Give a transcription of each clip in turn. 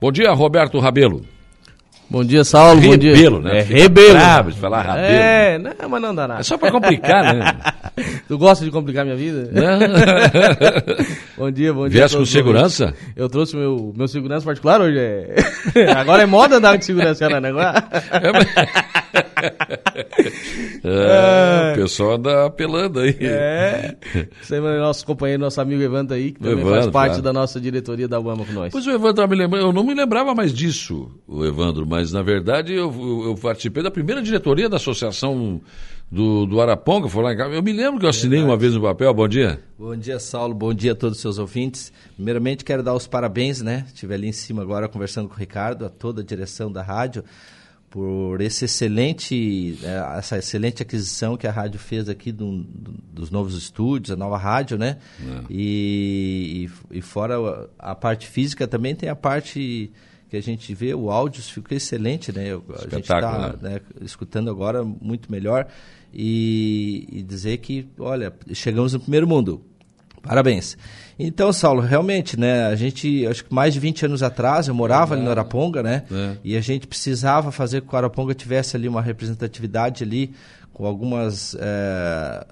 Bom dia, Roberto Rabelo. Bom dia, Saulo. Bom dia. Rebelo, né? É, rebelo. bravo de falar Rabelo. É, não, mas não dá nada. É só pra complicar, né? Tu gosta de complicar minha vida? Bom dia, bom dia. Viesse com segurança? Eu trouxe meu, meu segurança particular hoje. É... Agora é moda andar de segurança, né? Agora... É, o pessoal anda apelando aí. É. Sempre é nosso companheiro, nosso amigo Evandro aí, que também Evandro, faz parte claro. da nossa diretoria da UAMA com nós. Pois o Evandro me lembrando, eu não me lembrava mais disso, o Evandro, mas na verdade eu- eu participei da primeira diretoria da associação do, do Araponga, foi lá em casa. Eu me lembro que eu assinei uma vez no papel, bom dia. Bom dia, Saulo. Bom dia a todos os seus ouvintes. Primeiramente, quero dar os parabéns, né? Estive ali em cima agora conversando com o Ricardo, a toda a direção da rádio, por esse excelente, eh, essa excelente aquisição que a rádio fez aqui do- do- dos novos estúdios, a nova rádio, né? E, e, e fora a, parte física, também tem a parte que a gente vê, o áudio ficou excelente, né? A gente está né, escutando agora muito melhor e, e dizer que, olha, chegamos no primeiro mundo. Parabéns. Então, Saulo, realmente, né, a gente, acho que mais de 20 anos atrás, eu morava ali no Araponga, né, É. e a gente precisava fazer com que o Araponga tivesse ali uma representatividade ali, com algumas, eh,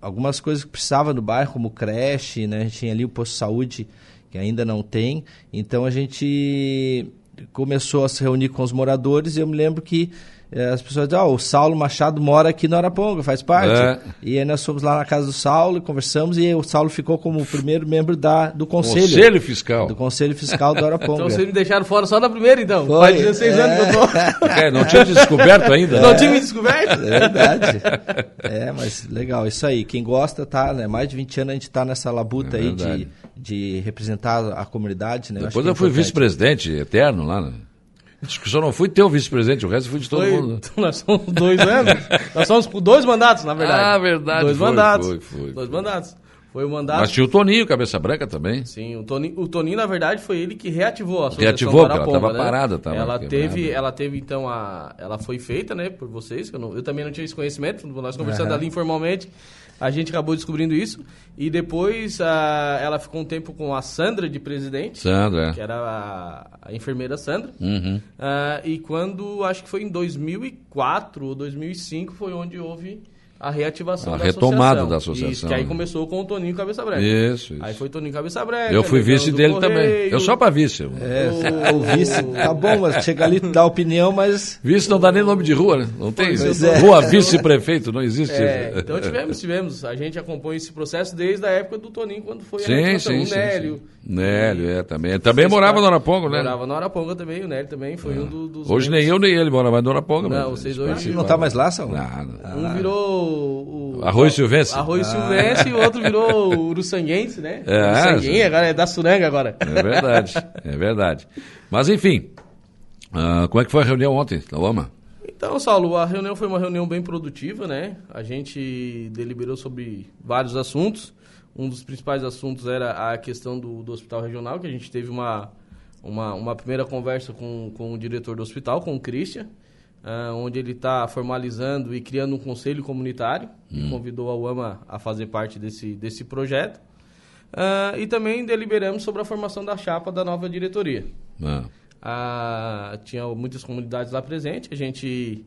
algumas coisas que precisava no bairro, como creche, né, a gente tinha ali o posto de saúde, que ainda não tem, então a gente começou a se reunir com os moradores e eu me lembro que as pessoas diziam, ó, o Saulo Machado mora aqui no Araponga, faz parte. É. E aí nós fomos lá na casa do Saulo e conversamos e o Saulo ficou como o primeiro membro da, do conselho. Conselho Fiscal. Do Conselho Fiscal do Araponga. Então vocês me deixaram fora só na primeira, então. Foi. Faz 16 anos que eu tô. É, não tinha descoberto ainda. Não né? tinha me descoberto? É verdade. É, mas legal, isso aí. Quem gosta, tá, né? Mais de 20 anos a gente tá nessa labuta É aí de, de representar a comunidade, né? Depois que é eu fui vice-presidente eterno lá. Né? Acho que só não fui teu vice-presidente, o resto fui de todo Foi, mundo. né? então nós somos dois anos. nós somos dois mandatos, na verdade. Ah, verdade, Dois foi, mandatos. foi, foi, dois mandatos. Foi o mandato. Mas tinha o Toninho, cabeça branca também. Sim, o Toninho, o Toninho, na verdade, foi ele que reativou a associação Reativou, porque ela Araponga, tava parada, tava ela quebrada. teve, ela teve, então, a... Ela foi feita, né, por vocês, eu, não- eu também não tinha esse conhecimento, nós conversando ali informalmente, a gente acabou descobrindo isso, e depois a, ela ficou um tempo com a Sandra de presidente, Sandra, que é. era a, a enfermeira Sandra, Uhum. Ah, e quando, acho que foi em 2004 ou 2005, foi onde houve a reativação A da retomada associação. da associação, Isso, que aí né? começou com o Toninho Cabeça Branca. Isso, isso. Aí foi Toninho Cabeça Branca. Eu fui vice dele Correio. também. Eu só pra vice. eu- É, o vice, tá bom, mas chega ali, dá opinião, mas Vice não dá nem nome de rua, né? Não tem é. Rua vice-prefeito, não existe É, isso. então tivemos, tivemos. A gente acompanha esse processo desde a época do Toninho, quando foi a Sim, reativação. sim, o Nélio. sim. Nélio, é, também. Ele também morava no Araponga, né? Morava no Araponga também, o Nélio também foi um do- dos. Hoje nem eu nem ele mora mais no Araponga. Não, mas- vocês hoje- não tá mais lá, Saulo? Não, não. Um virou o. Arroz Silvestre. Arroz Silvestre e o outro virou o Uruçanguense, né? É, Uruçanguense, agora é da Suranga agora. É verdade, é verdade. Mas enfim, ah, como é que foi a reunião ontem, na Loma? Então, Saulo, a reunião foi uma reunião bem produtiva, né? A gente deliberou sobre vários assuntos. Um dos principais assuntos era a questão do, do hospital regional, que a gente teve uma, uma, uma primeira conversa com, com o diretor do hospital, com o Christian, ah, onde ele está formalizando e criando um conselho comunitário, e convidou a UAMA a fazer parte desse, desse projeto. Ah, e também deliberamos sobre a formação da chapa da nova diretoria. Ah, Ah, tinha muitas comunidades lá presentes. A gente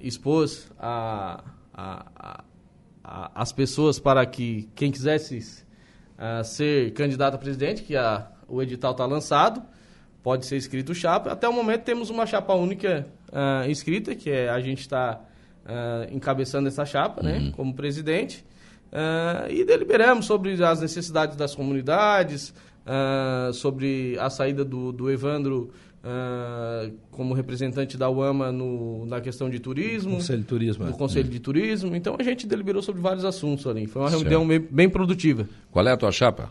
expôs a, a- a- as pessoas para que quem quisesse ser candidato a presidente, que a- o edital está lançado, pode ser escrito chapa. Até o momento temos uma chapa única ah, inscrita, que é a gente está encabeçando essa chapa, né, como presidente. Ah, e deliberamos sobre as necessidades das comunidades, ah, sobre a saída do, do Evandro ah, como representante da UAMA no, na questão de turismo, Conselho de Turismo. do é. Conselho de Turismo. Então a gente deliberou sobre vários assuntos ali. Foi uma Certo. reunião bem, bem produtiva. qual é a tua chapa?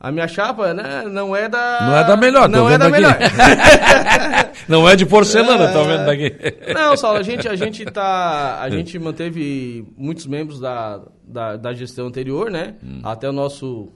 A minha chapa, né, não é da. Não é da melhor, Não é da aqui. melhor. Não é de porcelana, tá vendo daqui? Não, Saulo, a gente, a gente tá. A gente manteve muitos membros da, da, da gestão anterior, né? Hum. Até o nosso.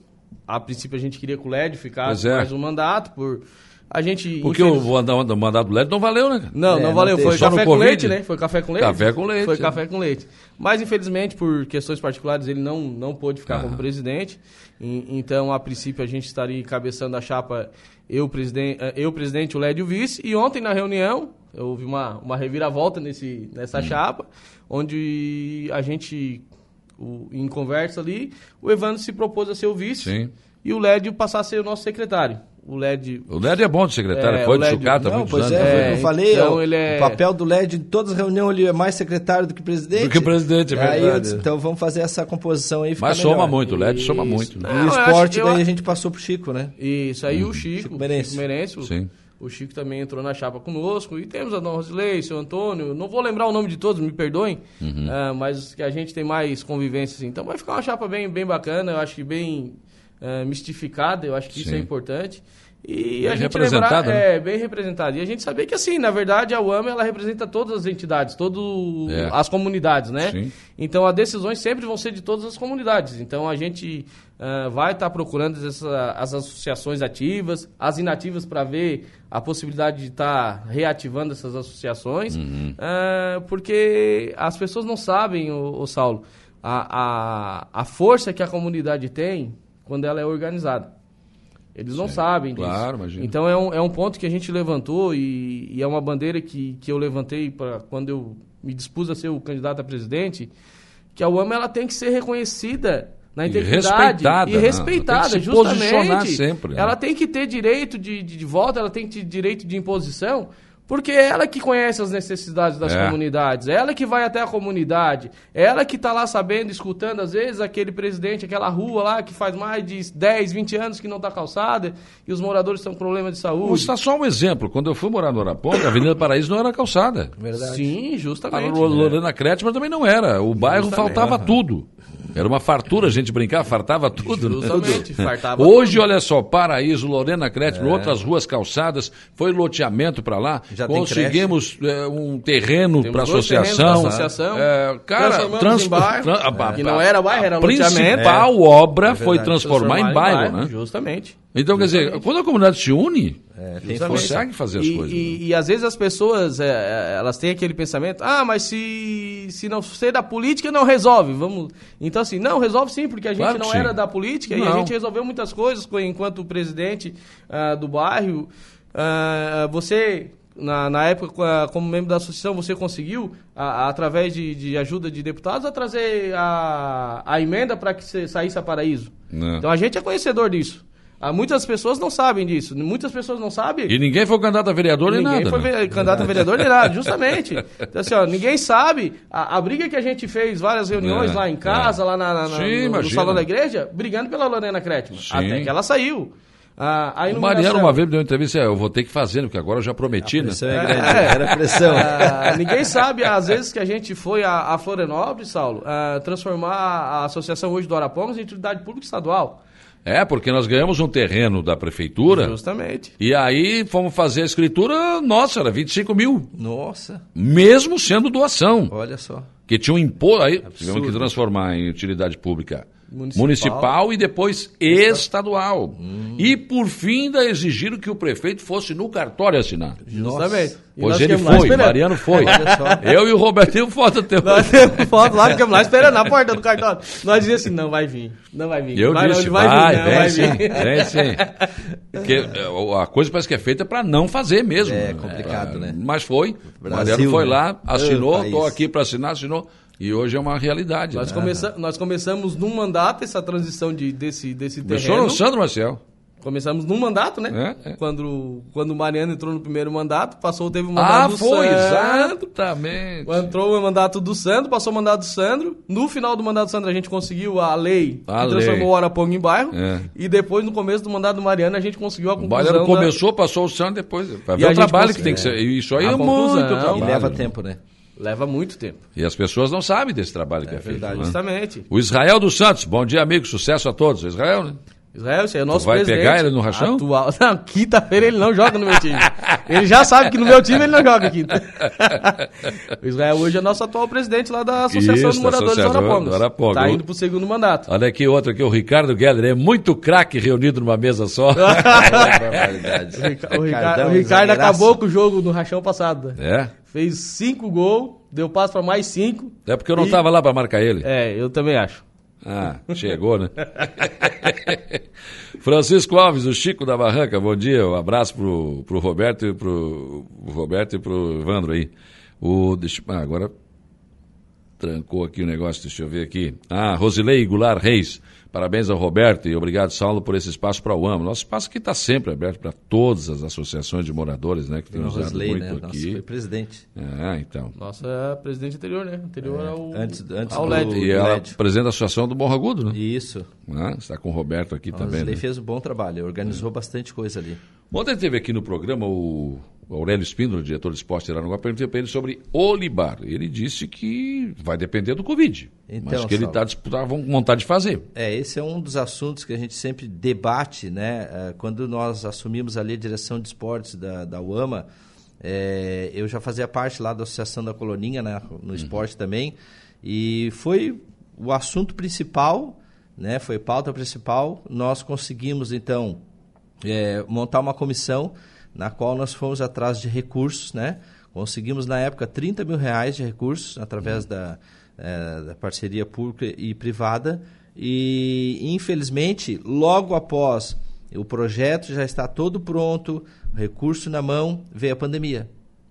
A princípio a gente queria que o LED ficasse é. mais um mandato por A gente. Porque o mandado, o mandado LED não valeu, né? Não, É, não não valeu. teve. Foi Só no café com Covid? leite, né? Foi café com leite. Café com leite, Foi é. café com leite. Mas, infelizmente, por questões particulares, ele não, não pôde ficar Ah. como presidente. E- então, a princípio, a gente estaria encabeçando a chapa, eu, presidente, eu presidente, o Lédio e o vice. E ontem, na reunião, houve uma, uma reviravolta nesse, nessa Hum. chapa, onde a gente, o- em conversa ali, o Evandro se propôs a ser o vice. Sim. E o Lédio passar a ser o nosso secretário. O Lédio O LED é bom de secretário, É, foi o de LED sucata Não, muitos pois anos. é, foi o que É, eu falei. então ó, ele é- O papel do LED em todas as reuniões ele é mais secretário do que presidente. Do que presidente, é Aí verdade. disse, então vamos fazer essa composição aí. Mas melhor. soma muito, o LED Isso. soma muito. E Não, o eu esporte, eu- daí a gente passou pro Chico, né? Isso aí o Chico, Chico Merencio. Chico Merencio, Sim. o Chico também entrou na chapa conosco. E temos a Dona Rosilei, seu Antônio. Não vou lembrar o nome de todos, me perdoem. Uhum. ah, mas que a gente tem mais convivência, assim. Então vai ficar uma chapa bem, bem bacana, eu acho que bem ah, mistificada, eu acho que isso Sim. é importante. E Bem a gente representada, lembrar, né? é, bem representada. E a gente sabia que, assim, na verdade, a UAM, ela representa todas as entidades, todas É. as comunidades, né? Sim. Então, as decisões sempre vão ser de todas as comunidades. Então, a gente ah, vai estar procurando essa- as associações ativas, as inativas, para ver a possibilidade de estar reativando essas associações, Uhum. ah, porque as pessoas não sabem, o, Saulo, a, a, a força que a comunidade tem quando ela é organizada. Eles não sabem disso. Claro, imagino. Então é um, é um ponto que a gente levantou e, e é uma bandeira que, que eu levantei para quando eu me dispus a ser o candidato a presidente, que a UAMA ela tem que ser reconhecida na E integridade respeitada, e né? respeitada, justamente. sempre, né? Ela tem que ter direito de, de, de volta, ela tem que ter direito de imposição, porque é ela que conhece as necessidades das É. comunidades, é ela que vai até a comunidade, é ela que está lá sabendo, escutando, às vezes, aquele presidente, aquela rua lá que faz mais de 10, 20 anos que não está calçada e os moradores estão com problema de Vou saúde. citar só um exemplo. Quando eu fui morar no Araponga, a Avenida Paraíso não era calçada. Verdade. Sim, A justamente. Lo- Lorena Kretschmer também não era. O bairro Justamente. faltava tudo. Era uma fartura, a gente brincar, fartava tudo. né? Justamente, fartava Hoje, tudo. olha só, Paraíso, Lorena Kretschmer, outras ruas calçadas, foi loteamento para lá. Já Conseguimos é, um terreno para associação. associação. É, cara, Transformamos trans- em bairro, tran- a- a- que não era bairro, era a loteamento. principal obra É foi verdade. transformar em bairro, né? Justamente. Então, quer dizer, quando a comunidade se une, É, tem consegue fazer as e, coisas. E, né? e às vezes as pessoas, é, é, elas têm aquele pensamento, ah, mas se, se não ser da política, não resolve. Vamos... Então, assim, não, resolve sim, porque a gente Claro não sim. era da política e a Não. gente resolveu muitas coisas co- enquanto presidente ah, do bairro. Ah, você, na, na época, co- como membro da associação, você conseguiu, a- a- através de, de ajuda de deputados, a trazer a, a emenda para que você saísse a paraíso. Né. Então a gente é conhecedor disso. Ah, muitas pessoas não sabem disso. Muitas pessoas não sabem. E ninguém foi candidato a vereador nem Ninguém nada. foi né? candidato a vereador nem nada, justamente. Então, assim, ó, ninguém sabe. A, a briga que a gente fez, várias reuniões É, lá em casa, é. lá na, na- na- Sim, no, no salão da igreja, brigando pela Lorena. Sim. Até que ela saiu. Ah, a O iluminação- Mariano uma vez me deu uma entrevista, eu vou ter que fazer, porque agora eu já prometi, né? Pressão é grande. Era pressão. Ah, ninguém sabe, às vezes, que a gente foi a, a Florianópolis, Saulo, ah, transformar a associação hoje do Arapongas em utilidade pública estadual. É, porque nós ganhamos um terreno da prefeitura Justamente. e aí fomos fazer a escritura, nossa, era 25 mil, Nossa, mesmo sendo doação. olha só. Que tinha um imposto, aí tivemos que transformar em utilidade pública municipal, Municipal. e depois estadual. E por fim ainda exigiram que o prefeito fosse no cartório assinar. Justamente. Pois ele foi. Mariano foi. Eu e o Robertinho foto até hoje. Nós temos foto lá, ficamos lá esperando na porta do cartório. Nós dizíamos assim, não vai vir, não vai vir. Eu vai, disse, não, vai, vai, vir, não, vem vai sim, vir. vem sim. Porque é, a coisa parece que é feita para não fazer mesmo. É complicado, né? Mas foi. O Brasil, Mariano foi né? lá, assinou, Ah, estou aqui para assinar, assinou. E hoje é uma realidade. Nós, né? começa, nós começamos num mandato essa transição de, desse, desse Começou terreno. no Sandro Marcel. Começamos num mandato, né? É, é. Quando, quando o Mariano entrou no primeiro mandato, passou, teve o Ah, mandato do foi, Sandro. exatamente. Entrou o mandato do Sandro, passou o mandato do Sandro. No final do mandato do Sandro, a gente conseguiu a lei A que transformou lei. o Araponga em bairro. É. E depois, no começo do mandato do Mariano, a gente conseguiu a O conclusão. Baiano da- começou, passou o Sandro, depois. E ver a o trabalho que tem que ser. Isso aí A é conclusão. muito E trabalho. E leva tempo, né? Leva muito tempo. E as pessoas não sabem desse trabalho que é, feito. verdade. né? Justamente. O Israel dos Santos, bom dia, amigo, sucesso a todos. Israel, né? Israel, esse é o nosso Tu vai presidente. pegar ele no rachão? Atual. Não, quinta-feira ele não joga no meu time. Ele já sabe que no meu time ele não joga quinta. o Israel hoje é nosso atual presidente lá da Associação Isso, de Moradores Associação do Arapongas. do Araponga. Tá indo pro segundo mandato. Olha aqui outro aqui, o Ricardo Geller. É muito craque reunido numa mesa só. Barbaridade. O, Rica- o o Ricardo acabou com o jogo no rachão passado. é? Fez cinco gols, deu passo pra mais cinco. É porque eu não E- estava lá para marcar ele. É, eu também acho. Ah, chegou, né? Francisco Alves, o Chico da Barranca, bom dia. Um abraço pro, pro Roberto e pro o Roberto e pro Evandro aí. O, deixa, ah, agora trancou aqui o negócio, deixa eu ver aqui. Ah, Rosilei Goulart Reis. Parabéns ao Roberto e obrigado, Saulo, por esse espaço para o AMA. Nosso espaço aqui está sempre aberto para todas as associações de moradores, né? Que tem usado Rosley, muito né? Nossa, aqui. foi presidente. Ah, então. Nossa presidente anterior, né? Anterior ao, antes- antes ao do- LED. E ela Lédio. presidente da Associação do Morro Agudo, né? Isso. Ah, está com o Roberto aqui O também. Rosley né? fez um bom trabalho, organizou bastante coisa ali. Ontem teve aqui no programa o Aurélio Espíndola, diretor de esporte de Aranaguá, perguntei para ele sobre Olibar. Ele disse que vai depender do Covid, mas Então, que ele está com vontade de fazer. É, esse é um dos assuntos que a gente sempre debate, né? Eh, Quando nós assumimos ali a direção de esportes da, da UAMA, eh, eu já fazia parte lá da Associação da Coloninha, né? No esporte também, e foi o assunto principal, né? Foi pauta principal. Nós conseguimos, então, eh, montar uma comissão na qual nós fomos atrás de recursos, né? Conseguimos, na época, 30 mil reais de recursos através da, eh, da parceria pública e privada. E, infelizmente, logo após o projeto já está todo pronto, o recurso na mão, veio a pandemia.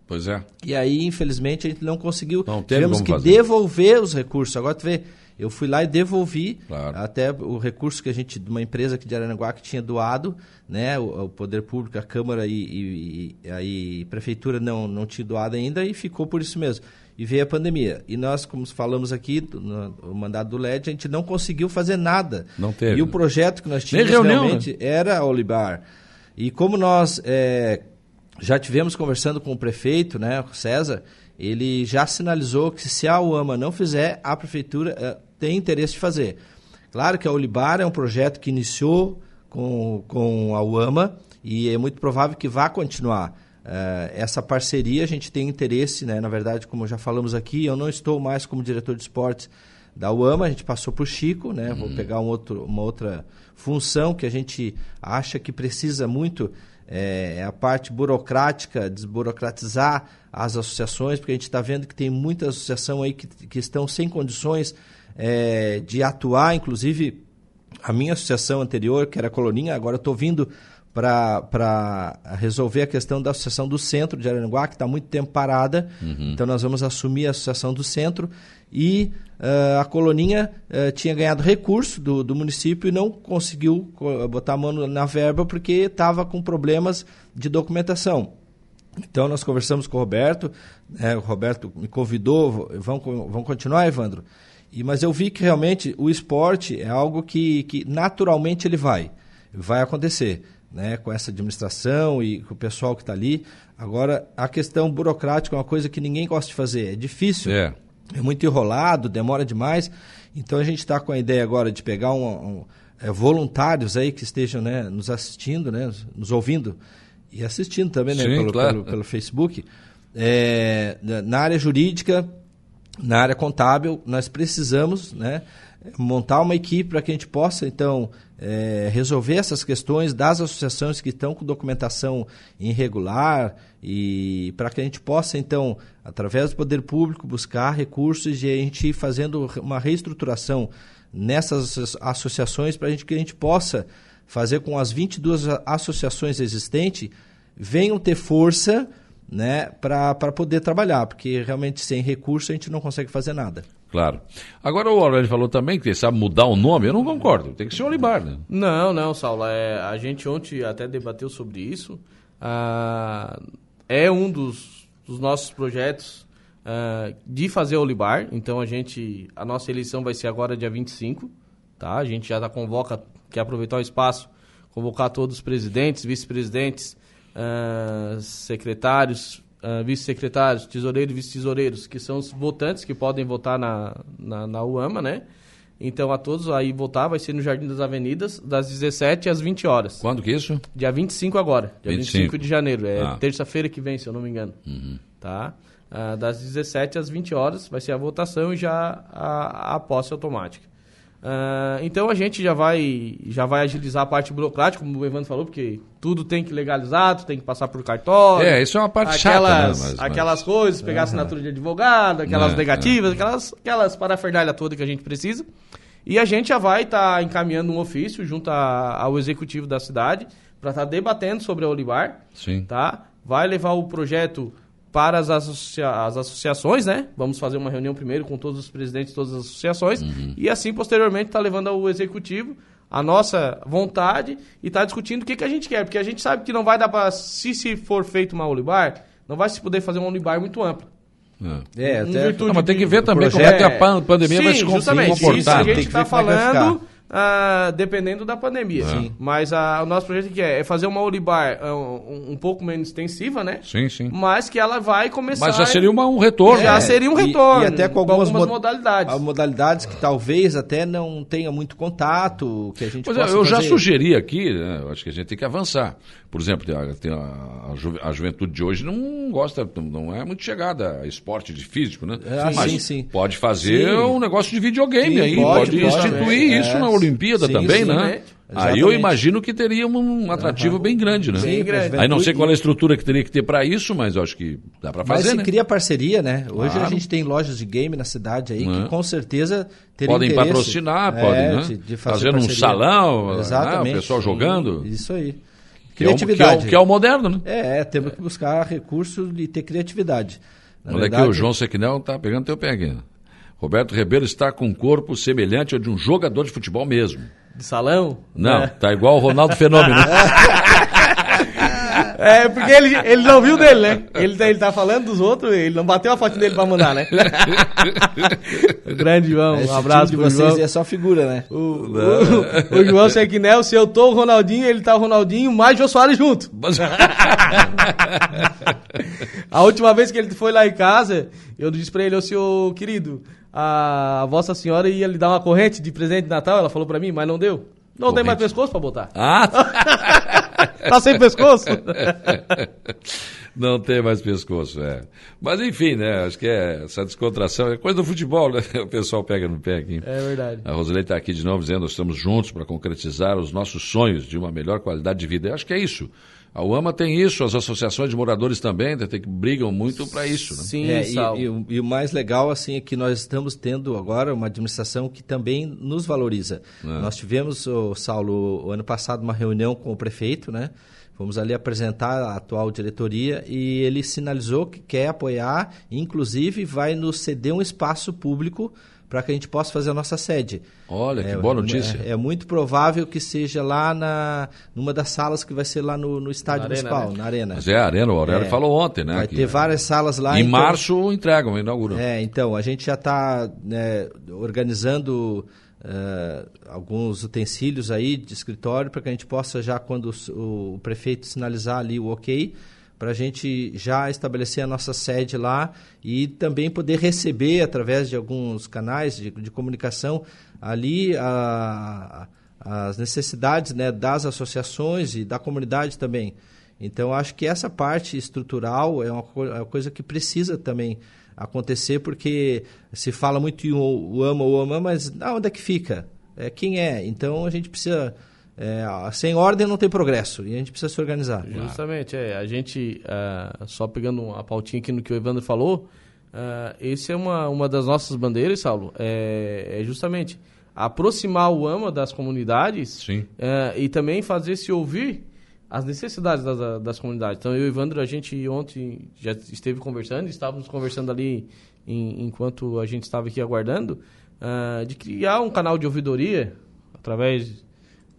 Pois é. E aí, infelizmente, a gente não conseguiu. Não Tivemos que fazer. devolver os recursos. Agora tu vê, eu fui lá e devolvi Claro. até o recurso que a gente, de uma empresa aqui de Aranaguá que tinha doado, né? O, o Poder Público, a Câmara e, e, e a Prefeitura não, não tinha doado ainda e ficou por isso mesmo. E veio a pandemia. E nós, como falamos aqui, no, no mandado do LED, a gente não conseguiu fazer nada. Não teve, E o né? projeto que nós tínhamos reunião, realmente era a Olibar. E como nós é, já tivemos conversando com o prefeito, né, o César, ele já sinalizou que se a UAMA não fizer, a prefeitura é, tem interesse de fazer. Claro que a Olibar é um projeto que iniciou com, com a UAMA e é muito provável que vá continuar. É, essa parceria a gente tem interesse, né? na verdade, como já falamos aqui, eu não estou mais como diretor de esportes da UAMA, a gente passou para o Chico, né? Vou pegar um outro, uma outra função que a gente acha que precisa muito, é, é a parte burocrática, desburocratizar as associações, porque a gente está vendo que tem muita associação aí que, que estão sem condições é, de atuar, inclusive a minha associação anterior, que era a Coloninha, agora estou vindo para resolver a questão da associação do centro de Araranguá, que está muito tempo parada. Então nós vamos assumir a associação do centro. E ah, a Coloninha ah, tinha ganhado recurso do, do município e não conseguiu co- botar a mão na verba porque estava com problemas de documentação. Então nós conversamos com o Roberto, né, o Roberto me convidou, vão, vão continuar, Evandro? E, mas eu vi que realmente o esporte é algo que, que naturalmente ele vai, vai acontecer, né, com essa administração e com o pessoal que está ali. Agora, a questão burocrática é uma coisa que ninguém gosta de fazer, é difícil. É. É muito enrolado, demora demais. Então a gente está com a ideia agora de pegar um, um, é, voluntários aí que estejam né, nos assistindo, né, nos ouvindo e assistindo também né, Sim, pelo, claro. pelo, pelo Facebook. É, na- na área jurídica, na área contábil, nós precisamos né, montar uma equipe para que a gente possa, então, é, resolver essas questões das associações que estão com documentação irregular e para que a gente possa, então, através do poder público, buscar recursos e a gente ir fazendo uma reestruturação nessas asso- associações para que a gente possa fazer com as 22 a- associações existentes venham ter força né, para poder trabalhar, porque realmente sem recurso a gente não consegue fazer nada. Claro. Agora o Aurélio falou também que sabe mudar o nome. Eu não concordo. Tem que ser Olibar, né? Não, não, Saulo. É, a gente ontem até debateu sobre isso. Ah, é um dos, dos nossos projetos ah, de fazer Olibar. Então a gente. A nossa eleição vai ser agora dia 25. Tá? A gente já tá, convoca, quer aproveitar o espaço, convocar todos os presidentes, vice-presidentes, ah, secretários, ah, vice-secretários, tesoureiros e vice-tesoureiros, que são os votantes que podem votar na, na, na UAMA, né? Então, a todos aí voltar, vai ser no Jardim das Avenidas, das 17 às 20 horas. Quando que isso? Dia 25 agora, dia 25, 25 de janeiro. É Ah. terça-feira que vem, se eu não me engano. Tá? Ah, das 17 às 20 horas vai ser a votação e já a, a posse automática. Ah, então a gente já vai, já vai agilizar a parte burocrática, como o Evandro falou, porque tudo tem que legalizar, tu tem que passar por cartório. É, isso é uma parte chata, aquelas, né? Mas- mas- aquelas coisas, pegar assinatura de advogado, aquelas É, negativas, aquelas, aquelas parafernália toda que a gente precisa. E a gente já vai estar encaminhando um ofício junto a- ao executivo da cidade para estar debatendo sobre a Olivar, Sim. tá? Vai levar o projeto para as, associa- as associações, né? Vamos fazer uma reunião primeiro com todos os presidentes de todas as associações Uhum. e assim posteriormente tá levando ao executivo a nossa vontade e tá discutindo o que, que a gente quer, porque a gente sabe que não vai dar para se se for feito uma Olivar, não vai se poder fazer uma Olivar muito ampla. É. Até Não, mas tem que ver também como projeto- é que a pan- pandemia Sim, vai se com- se justamente. Isso comportar. a gente está como é falando ficar. Ah, dependendo da pandemia. Sim. Mas ah, o nosso projeto que é, é fazer uma Olibar ah, um, um pouco menos extensiva, né? Sim, sim. Mas que ela vai começar... Mas já seria uma- um retorno. Já né? seria um e- retorno. E, até com algumas, mod- modalidades. ah, modalidades que talvez até não tenha muito contato, que a gente Pois é, possa eu já fazer. sugeri aqui, né, eu acho que a gente tem que avançar. Por exemplo, tem a, tem a, ju- a juventude de hoje não gosta, não é muito chegada a esporte de físico, né? Ah, Mas sim, sim. pode fazer Sim. um negócio de videogame Sim, aí, pode, pode, pode, instituir é. isso na É. Olimpíada Sim, também, sim, né? exatamente. Aí eu imagino que teria um, um atrativo bem grande, né? Sim, grande. Aí não sei qual é a estrutura que teria que ter para isso, mas eu acho que dá para Mas fazer, se né? cria parceria, né? Hoje Claro. a gente tem lojas de game na cidade aí É. que com certeza teriam Podem interesse, patrocinar, é, podem, né? de- de num parceria. salão, né? Exatamente. o pessoal jogando. Isso aí. Que é, o, que, é Criatividade. o, que é o moderno, né? É, é, temos que buscar recursos e ter criatividade. Na Olha aqui, verdade, o João Sequinel tá pegando teu pé aqui. Roberto Ribeiro está com um corpo semelhante ao de um jogador de futebol mesmo. De salão. Não, né? tá igual o Ronaldo Fenômeno. É, porque ele, ele não viu dele, né? Ele, tá- ele tá falando dos outros, ele não bateu a foto dele pra mandar, né? O Grande João, esse um abraço time de vocês João. é só figura, né? O, o, o João Sequinel, se eu tô o Ronaldinho, ele tá o Ronaldinho, mais Jô Soares junto. A última vez que ele foi lá em casa, eu disse pra ele, ô senhor querido, a Vossa Senhora ia lhe dar uma corrente de presente de Natal, ela falou pra mim, mas não deu. Não tem mais Corrente. pescoço pra botar. ah, Tá sem pescoço? não tem mais pescoço, é. Mas enfim, né? Acho que é essa descontração é coisa do futebol, né? O pessoal pega no pé aqui. É verdade. A Rosilei está aqui de novo dizendo nós estamos juntos para concretizar os nossos sonhos de uma melhor qualidade de vida. Eu acho que é isso. A UAMA tem isso, as associações de moradores também tem que brigam muito para isso. Né? Sim, É, e, e o- e o mais legal assim é que nós estamos tendo agora uma administração que também nos valoriza. Nós tivemos, o Saulo, o ano passado uma reunião com o prefeito, né? Fomos ali apresentar a atual diretoria e ele sinalizou que quer apoiar, inclusive vai nos ceder um espaço público para que a gente possa fazer a nossa sede. Olha, que É, boa notícia. É, é muito provável que seja lá na numa das salas que vai ser lá no, no estádio Na arena, municipal, né? na arena. Mas é a Arena, o Aurélio É. falou ontem, né? Vai que ter várias salas lá. Em então- março entregam, inauguram. É, então, a gente já está organizando eh, alguns utensílios aí de escritório para que a gente possa já, quando o, o prefeito sinalizar ali o ok, para a gente já estabelecer a nossa sede lá e também poder receber, através de alguns canais de, de comunicação, ali a- as necessidades né, das associações e da comunidade também. Então, acho que essa parte estrutural é uma, é uma coisa que precisa também acontecer, porque se fala muito em o, o ama, o ama, mas ah, onde é que fica? É, quem é? Então, a gente precisa... é, sem ordem não tem progresso, e a gente precisa se organizar. Justamente, é. A gente, ah, só pegando a pautinha aqui no que o Evandro falou, ah, esse é uma, uma das nossas bandeiras, Saulo, é, é justamente aproximar o AMA das comunidades Sim. eh, e também fazer se ouvir as necessidades das, das comunidades. Então, eu e o Evandro, a gente ontem já esteve conversando, estávamos conversando ali em- enquanto a gente estava aqui aguardando, ah, de criar um canal de ouvidoria através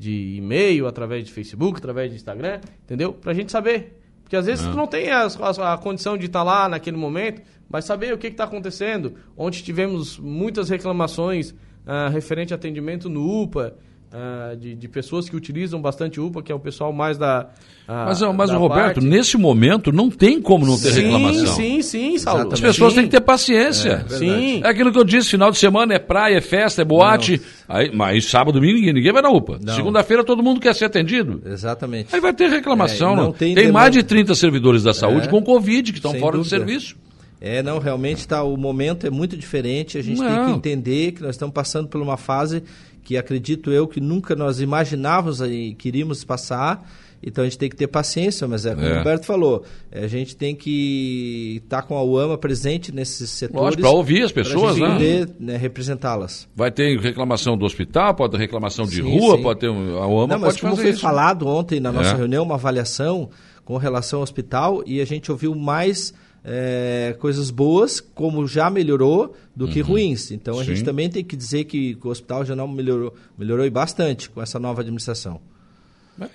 de e-mail, através de Facebook, através de Instagram, entendeu? Pra gente saber. Porque às vezes tu não tem as- as- a, condição de estar lá naquele momento, mas saber o que está acontecendo. Onde tivemos muitas reclamações ah, referente a atendimento no UPA. Uh, de, de, pessoas que utilizam bastante UPA, que é o pessoal mais da. Uh, mas mas da o Roberto, parte... nesse momento não tem como não ter sim, reclamação. Sim, sim, Saulo. As pessoas sim. têm que ter paciência. É, sim. É aquilo que eu disse: final de semana é praia, é festa, é boate. Aí, mas sábado, domingo, ninguém, ninguém vai na UPA. Segunda-feira todo mundo quer ser atendido. Exatamente. Aí vai ter reclamação. É, não, não tem, tem mais de 30 servidores da saúde é, com Covid que estão fora dúvida. do serviço. É, não, realmente tá, o momento é muito diferente. A gente não. tem que entender que nós estamos passando por uma fase que acredito eu que nunca nós imaginávamos e queríamos passar. Então a gente tem que ter paciência, mas é como é. o Roberto falou, a gente tem que estar tá com a UAMA presente nesses setores. Para ouvir as pessoas, né? poder né, representá-las. Vai ter reclamação do hospital, pode ter reclamação de sim, rua, sim. pode ter. A UAMA Não, mas como foi isso. falado ontem na nossa é. reunião, uma avaliação com relação ao hospital e a gente ouviu mais é, coisas boas, como já melhorou, do que uhum. ruins. Então Sim. a gente também tem que dizer que, que o hospital já não melhorou, melhorou bastante com essa nova administração.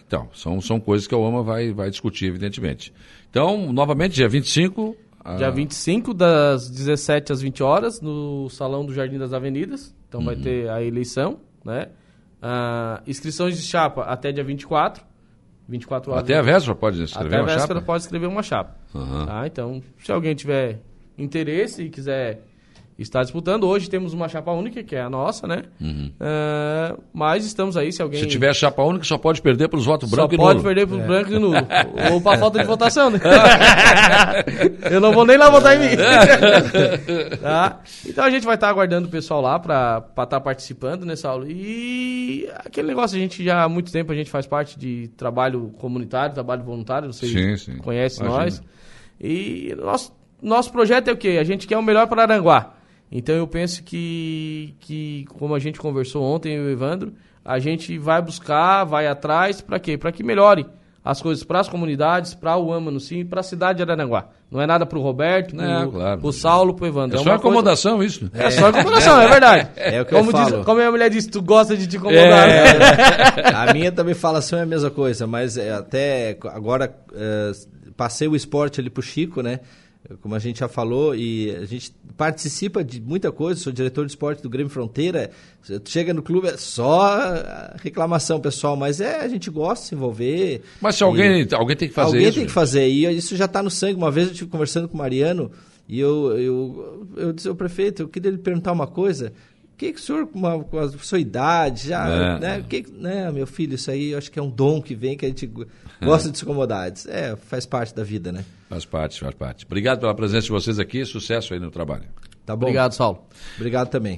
Então, são, são coisas que a OMA vai, vai discutir, evidentemente. Então, novamente, dia 25. A... Dia 25, das 17 às 20 horas, no Salão do Jardim das Avenidas. Então, uhum. vai ter a eleição, né? Ah, inscrições de chapa até dia 24. 24 horas. Até a véspera pode escrever uma chapa? Até a véspera pode escrever uma chapa. Uhum. Tá? Então, se alguém tiver interesse e quiser estar disputando, hoje temos uma chapa única, que é a nossa, né? Uhum. Uh, mas estamos aí, se alguém... Se tiver chapa única, só pode perder pelos votos branco e nulo. Só pode perder pelos é. branco e nulo. Ou para falta de votação, né? Eu não vou nem lá votar em mim. tá? Então a gente vai estar aguardando o pessoal lá para estar tá participando nessa aula. E aquele negócio, a gente já há muito tempo a gente faz parte de trabalho comunitário, trabalho voluntário, vocês sim, sim. conhecem Imagina. nós. E nosso, nosso projeto é o quê? A gente quer o melhor para Aranguá. Então eu penso que, que como a gente conversou ontem, eu e o Evandro, a gente vai buscar, vai atrás, para quê? Para que melhore as coisas para as comunidades, para o AMA no Sim, para a cidade de Araranguá. Não é nada para o Roberto, para o claro. Saulo, para o Evandro. É, é só acomodação coisa... isso. É, é só acomodação, é verdade. É o que como eu falo. Diz, como a minha mulher disse, tu gosta de te incomodar. É, a minha também falação é a mesma coisa, mas é, até agora é, passei o esporte ali para o Chico, né? Como a gente já falou, e a gente participa de muita coisa, sou diretor de esporte do Grêmio Fronteira, chega no clube é só reclamação pessoal, mas é, a gente gosta de se envolver. Mas se alguém, alguém tem que fazer alguém isso. Alguém tem que fazer, e isso já está no sangue. Uma vez eu estive conversando com o Mariano, e eu, eu, eu disse ao prefeito, eu queria lhe perguntar uma coisa, o que, que o senhor, com, uma, com a sua idade, já, é. né, que, né, meu filho, isso aí eu acho que é um dom que vem, que a gente gosta de se incomodar. É, faz parte da vida, né? Faz parte, faz parte. Obrigado pela presença de vocês aqui. Sucesso aí no trabalho. Tá bom. Obrigado, Saulo. Obrigado também.